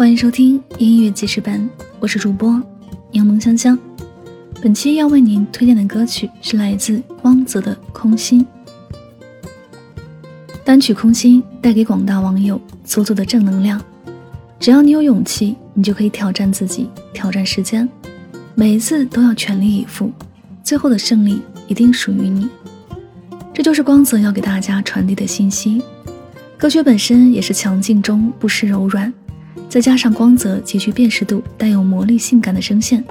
欢迎收听音乐记事本，我是主播柠檬香香。本期要为您推荐的歌曲是来自光泽的《空心》。单曲《空心》带给广大网友足足的正能量。只要你有勇气，你就可以挑战自己，挑战时间。每一次都要全力以赴，最后的胜利一定属于你。这就是光泽要给大家传递的信息。歌曲本身也是强劲中不失柔软。再加上光泽极具辨识度、带有魔力、性感的声线，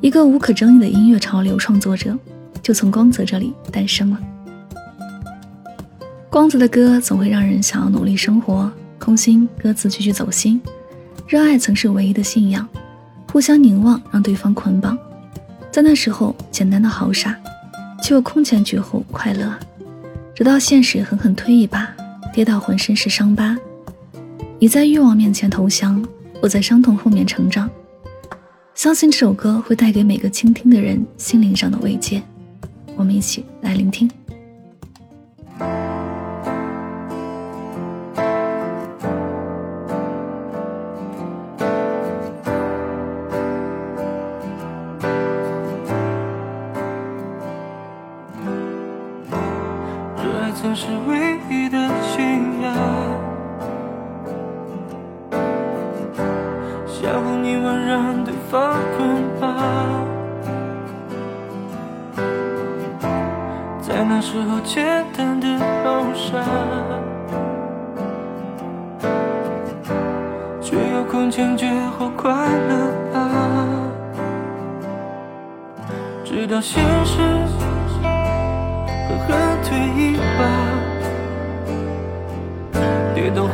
一个无可争议的音乐潮流创作者就从光泽这里诞生了。光泽的歌总会让人想要努力生活，空心歌词句句走心。热爱曾是唯一的信仰，互相凝望让对方捆绑，在那时候简单的好傻，却又空前绝后快乐。直到现实狠狠推一把，跌到浑身是伤疤。你在欲望面前投降，我在伤痛后面成长。相信这首歌会带给每个倾听的人心灵上的慰藉。我们一起来聆听。热爱曾是唯一的信仰。相互凝望，让对方捆绑。在那时候，简单的好傻，却又空前绝后快乐啊！直到现实狠狠推一把，跌到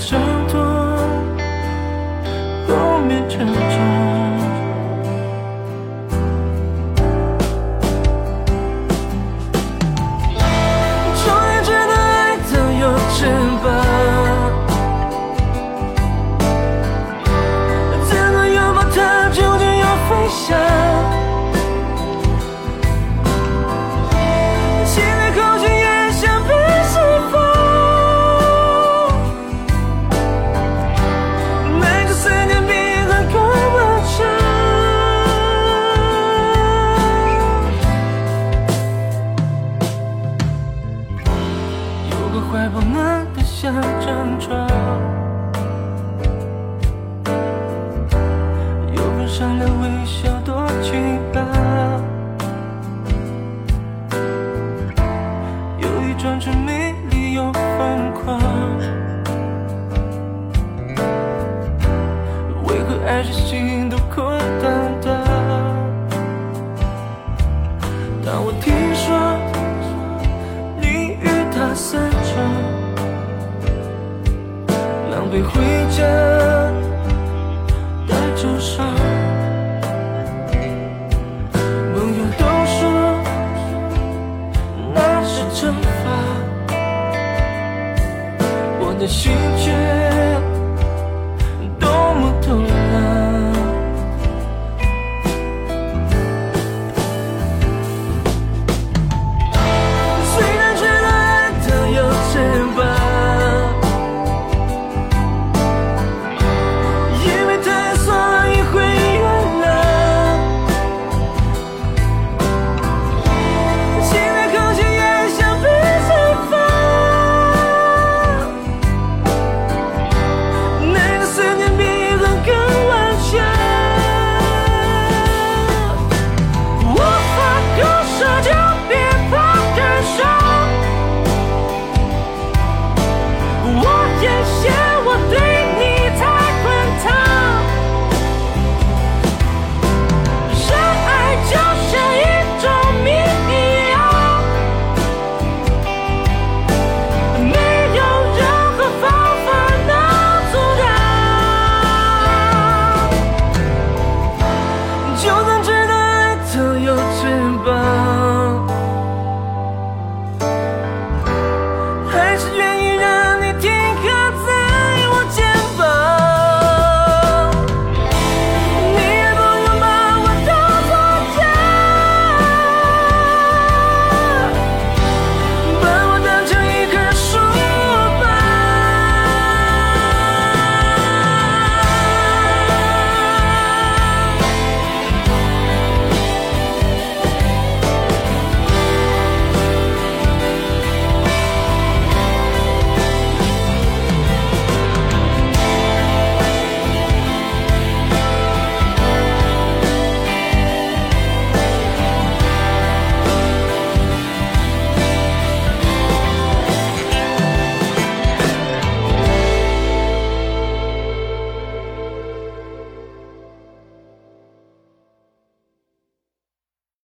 伤痛后面成长。终于知道爱都有翅膀，怎能拥抱它，究竟要飞翔？怀抱暖得像张床，有份善良微笑多轻浪费回家带着伤，朋友都说那是惩罚，我的心却。